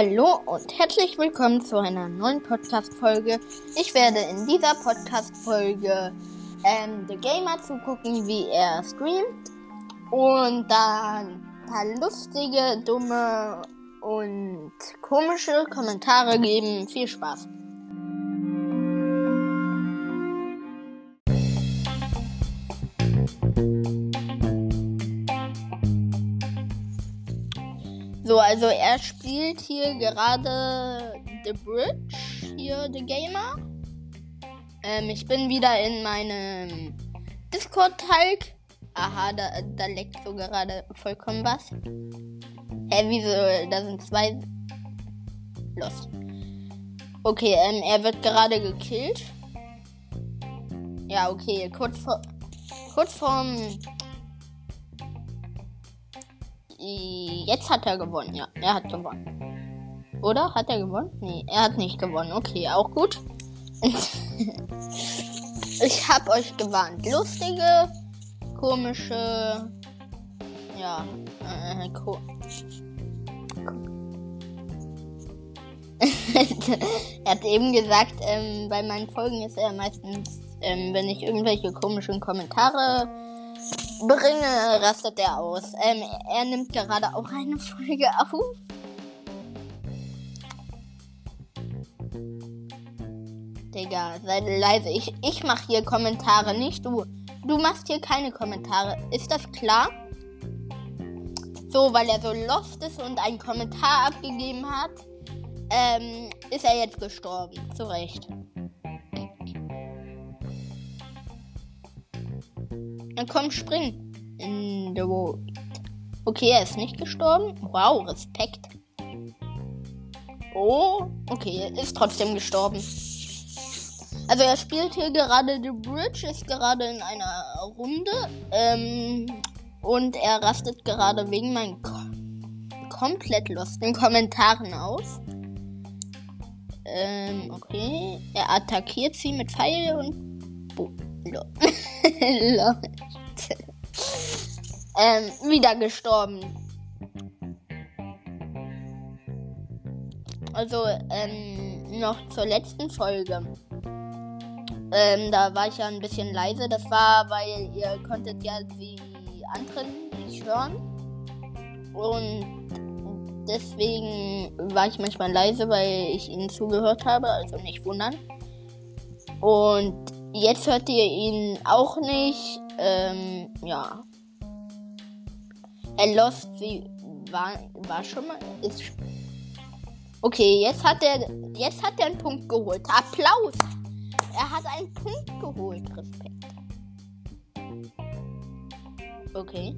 Hallo und herzlich willkommen zu einer neuen Podcast-Folge. Ich werde in dieser Podcast-Folge ähm, The Gamer zugucken, wie er streamt und dann ein paar lustige, dumme und komische Kommentare geben. Viel Spaß! Also er spielt hier gerade The Bridge, hier The Gamer. Ähm, ich bin wieder in meinem Discord-Teig. Aha, da, da leckt so gerade vollkommen was. Hä, wieso? Da sind zwei. Los. Okay, ähm, er wird gerade gekillt. Ja, okay, kurz vor. Kurz vorm Jetzt hat er gewonnen, ja. Er hat gewonnen. Oder? Hat er gewonnen? Nee, er hat nicht gewonnen. Okay, auch gut. ich hab euch gewarnt. Lustige, komische. Ja. Äh, ko er hat eben gesagt, ähm, bei meinen Folgen ist er meistens, ähm, wenn ich irgendwelche komischen Kommentare bringe, rastet er aus. Ähm, er nimmt gerade auch eine Folge auf. Digga, sei leise. Ich, ich mache hier Kommentare, nicht du. Du machst hier keine Kommentare. Ist das klar? So, weil er so lost ist und einen Kommentar abgegeben hat, ähm, ist er jetzt gestorben. Zu Recht. Dann komm, spring. In the world. Okay, er ist nicht gestorben. Wow, Respekt. Oh, okay, er ist trotzdem gestorben. Also er spielt hier gerade The Bridge, ist gerade in einer Runde. Ähm, und er rastet gerade wegen meinen ko komplett lustigen Kommentaren aus. Ähm, okay. Er attackiert sie mit Pfeil und... Ähm, wieder gestorben. Also, ähm, noch zur letzten Folge. Ähm, da war ich ja ein bisschen leise. Das war, weil ihr konntet ja die anderen nicht hören. Und deswegen war ich manchmal leise, weil ich ihnen zugehört habe. Also nicht wundern. Und jetzt hört ihr ihn auch nicht. Ähm, ja. Er lost sie war, war schon mal. Ist, okay, jetzt hat er jetzt hat er einen Punkt geholt. Applaus! Er hat einen Punkt geholt. Respekt. Okay.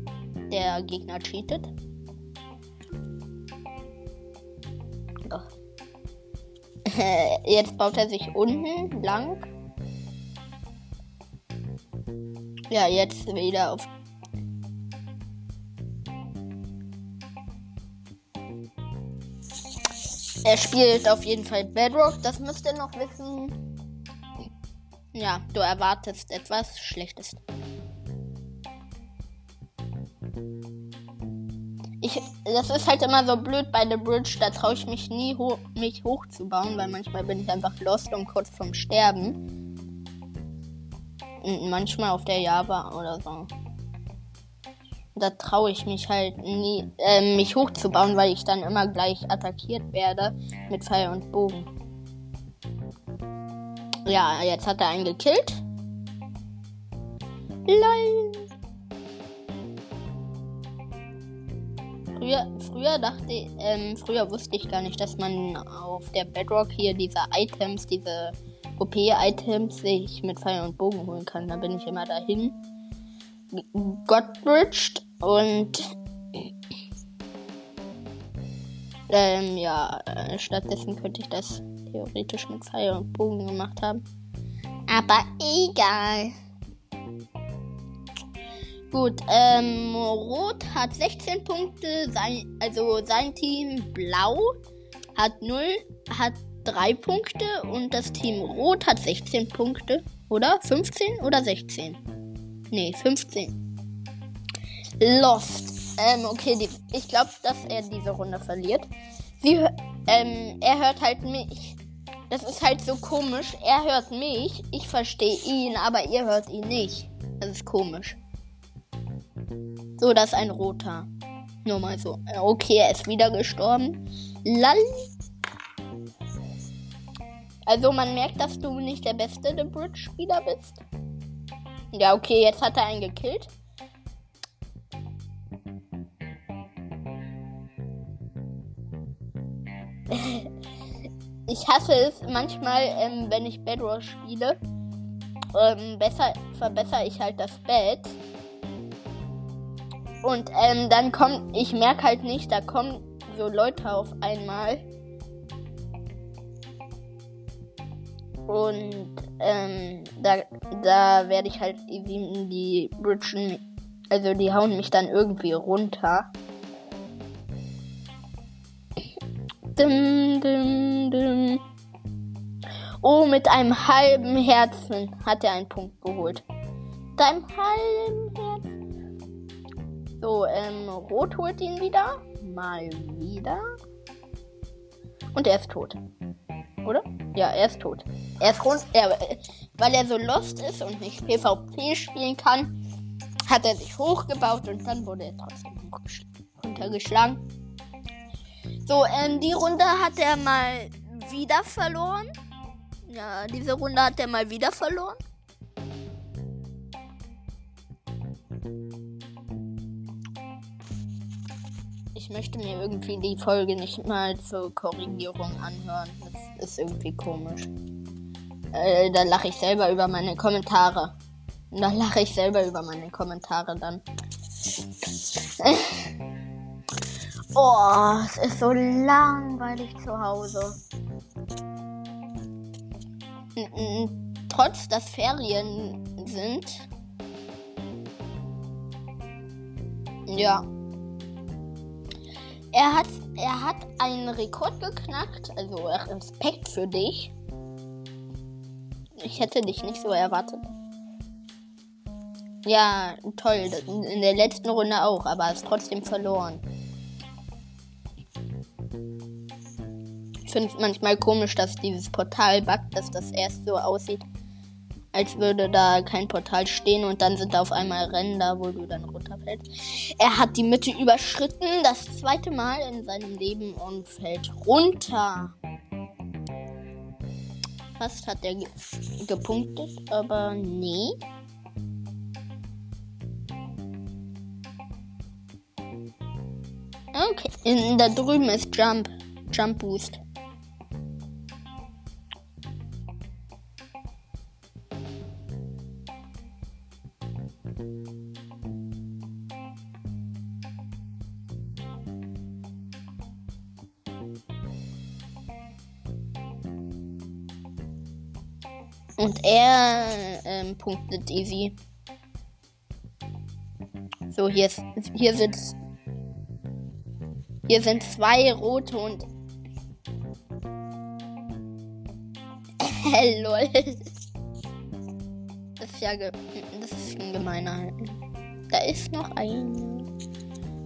Der Gegner cheatet. Oh. Jetzt baut er sich unten lang. Ja, jetzt wieder auf. Er spielt auf jeden Fall Bedrock, das müsst ihr noch wissen. Ja, du erwartest etwas Schlechtes. Ich, das ist halt immer so blöd bei The Bridge, da traue ich mich nie, ho mich hochzubauen, weil manchmal bin ich einfach lost und kurz vorm Sterben. Manchmal auf der Java oder so. Da traue ich mich halt nie, äh, mich hochzubauen, weil ich dann immer gleich attackiert werde mit Pfeil und Bogen. Ja, jetzt hat er einen gekillt. Lol. Früher, früher dachte ähm, früher wusste ich gar nicht, dass man auf der Bedrock hier diese Items, diese OP-Items sich mit Pfeil und Bogen holen kann. Da bin ich immer dahin. Godbridged und ähm, ja, äh, stattdessen könnte ich das theoretisch mit Pfeil und Bogen gemacht haben. Aber egal. Gut, ähm, Rot hat 16 Punkte, sein, also sein Team Blau hat 0, hat 3 Punkte und das Team Rot hat 16 Punkte. Oder? 15 oder 16? Nee, 15. Lost. Ähm, okay, die, ich glaube, dass er diese Runde verliert. Sie, ähm, er hört halt mich. Das ist halt so komisch. Er hört mich, ich verstehe ihn, aber ihr hört ihn nicht. Das ist komisch. So, das ist ein roter. Nur mal so. Okay, er ist wieder gestorben. Lall. Also man merkt, dass du nicht der beste The Bridge-Spieler bist. Ja, okay, jetzt hat er einen gekillt. ich hasse es manchmal, ähm, wenn ich Bedrock spiele. Ähm, besser verbessere ich halt das Bett. Und ähm, dann kommt, ich merke halt nicht, da kommen so Leute auf einmal. Und ähm, da, da werde ich halt irgendwie die Bridgen, also die hauen mich dann irgendwie runter. Dim, dim, dim. Oh, mit einem halben Herzen hat er einen Punkt geholt. Mit einem halben Herzen. So, ähm, Rot holt ihn wieder. Mal wieder. Und er ist tot. Oder? Ja, er ist tot. Er ist rund. Er, weil er so lost ist und nicht PvP spielen kann, hat er sich hochgebaut und dann wurde er trotzdem runtergeschlagen. So, ähm, die Runde hat er mal wieder verloren. Ja, diese Runde hat er mal wieder verloren. Ich möchte mir irgendwie die Folge nicht mal zur Korrigierung anhören. Das ist irgendwie komisch. Äh, da lache ich selber über meine Kommentare. Da lache ich selber über meine Kommentare dann. oh, es ist so langweilig zu Hause trotz dass Ferien sind. Ja. Er hat, er hat einen Rekord geknackt. Also Respekt für dich. Ich hätte dich nicht so erwartet. Ja, toll. In der letzten Runde auch, aber hast trotzdem verloren. finde es manchmal komisch, dass dieses Portal buggt, dass das erst so aussieht, als würde da kein Portal stehen und dann sind da auf einmal Ränder, wo du dann runterfällst. Er hat die Mitte überschritten, das zweite Mal in seinem Leben und fällt runter. Fast hat er ge gepunktet, aber nee. Okay, da drüben ist Jump. Jump Boost. Und er ähm, punktet easy. So, hier, ist, hier sitzt. Hier sind zwei rote und. Lol. Das ist ja ge das ist ein gemeiner. Da ist noch ein.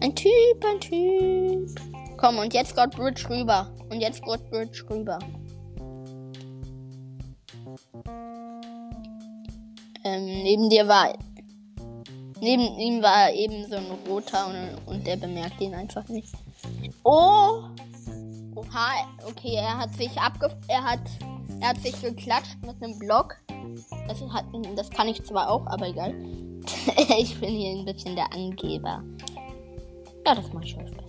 Ein Typ, ein Typ. Komm, und jetzt Gott Bridge rüber. Und jetzt Gott Bridge rüber. Ähm, neben dir war. Neben ihm war eben so ein roter und, und der bemerkt ihn einfach nicht. Oh! Oha, okay, er hat sich abge. Er hat. Er hat sich geklatscht mit einem Block. Das, hat, das kann ich zwar auch, aber egal. ich bin hier ein bisschen der Angeber. Ja, das mache ich öfter.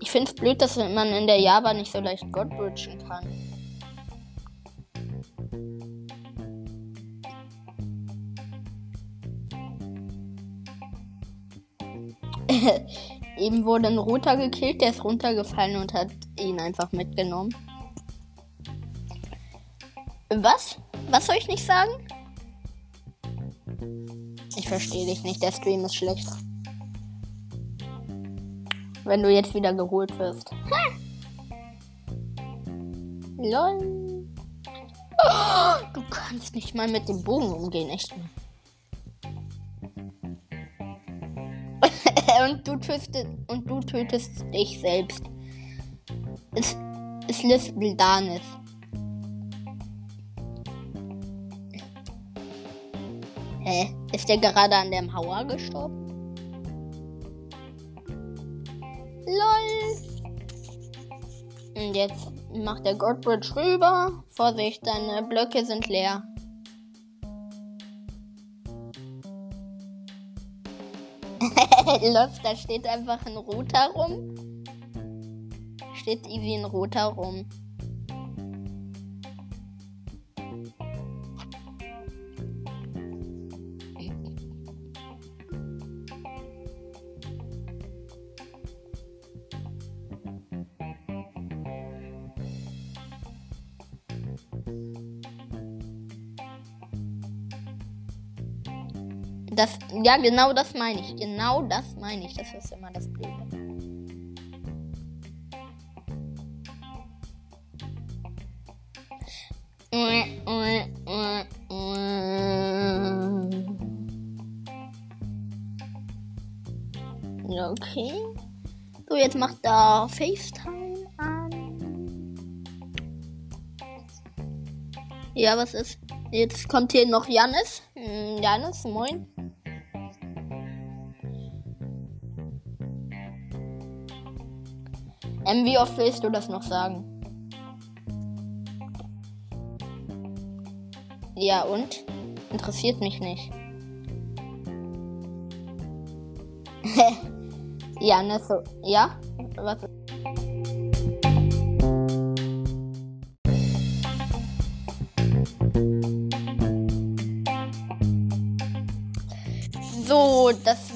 Ich finde es blöd, dass man in der Java nicht so leicht Godbridgen kann. Eben wurde ein roter gekillt, der ist runtergefallen und hat ihn einfach mitgenommen. Was? Was soll ich nicht sagen? Ich verstehe dich nicht, der Stream ist schlecht. Wenn du jetzt wieder geholt wirst. Ha! Lol. Oh, du kannst nicht mal mit dem Bogen umgehen, echt. Und du tötest und du tötest dich selbst. Es, ist Liz Bildanis. Hä? Ist der gerade an der Mauer gestorben? LOL. Und jetzt macht der Godbridge rüber. Vorsicht, deine Blöcke sind leer. Los, da steht einfach ein roter rum. Steht easy ein roter rum. Das, ja, genau das meine ich. Genau das meine ich. Das ist immer das Blöde. Okay. So, jetzt macht da FaceTime an. Ja, was ist? Jetzt kommt hier noch Janis. Hm, Janis, moin. Ähm, wie oft willst du das noch sagen? Ja, und? Interessiert mich nicht. ja, ne, so. Ja? Was?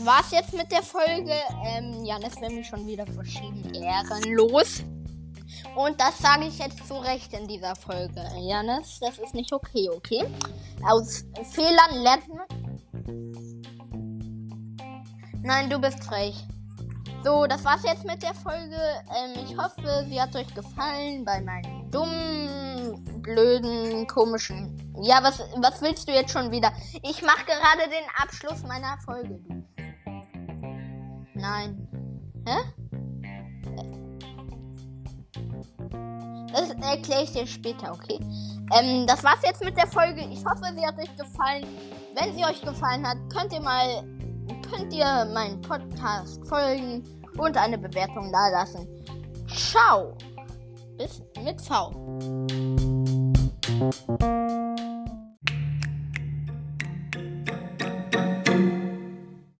Das war's jetzt mit der Folge. Ähm, ja, das wäre mir schon wieder verschieden ehrenlos. Und das sage ich jetzt zu Recht in dieser Folge. Janis, das ist nicht okay, okay? Aus Fehlern lernt man. Nein, du bist frech. So, das war's jetzt mit der Folge. Ähm, ich hoffe, sie hat euch gefallen bei meinen dummen, blöden, komischen. Ja, was, was willst du jetzt schon wieder? Ich mache gerade den Abschluss meiner Folge. Nein. Hä? Das erkläre ich dir später, okay? Ähm, das war's jetzt mit der Folge. Ich hoffe, sie hat euch gefallen. Wenn sie euch gefallen hat, könnt ihr mal könnt ihr meinen Podcast folgen und eine Bewertung da lassen. Ciao. Bis mit V.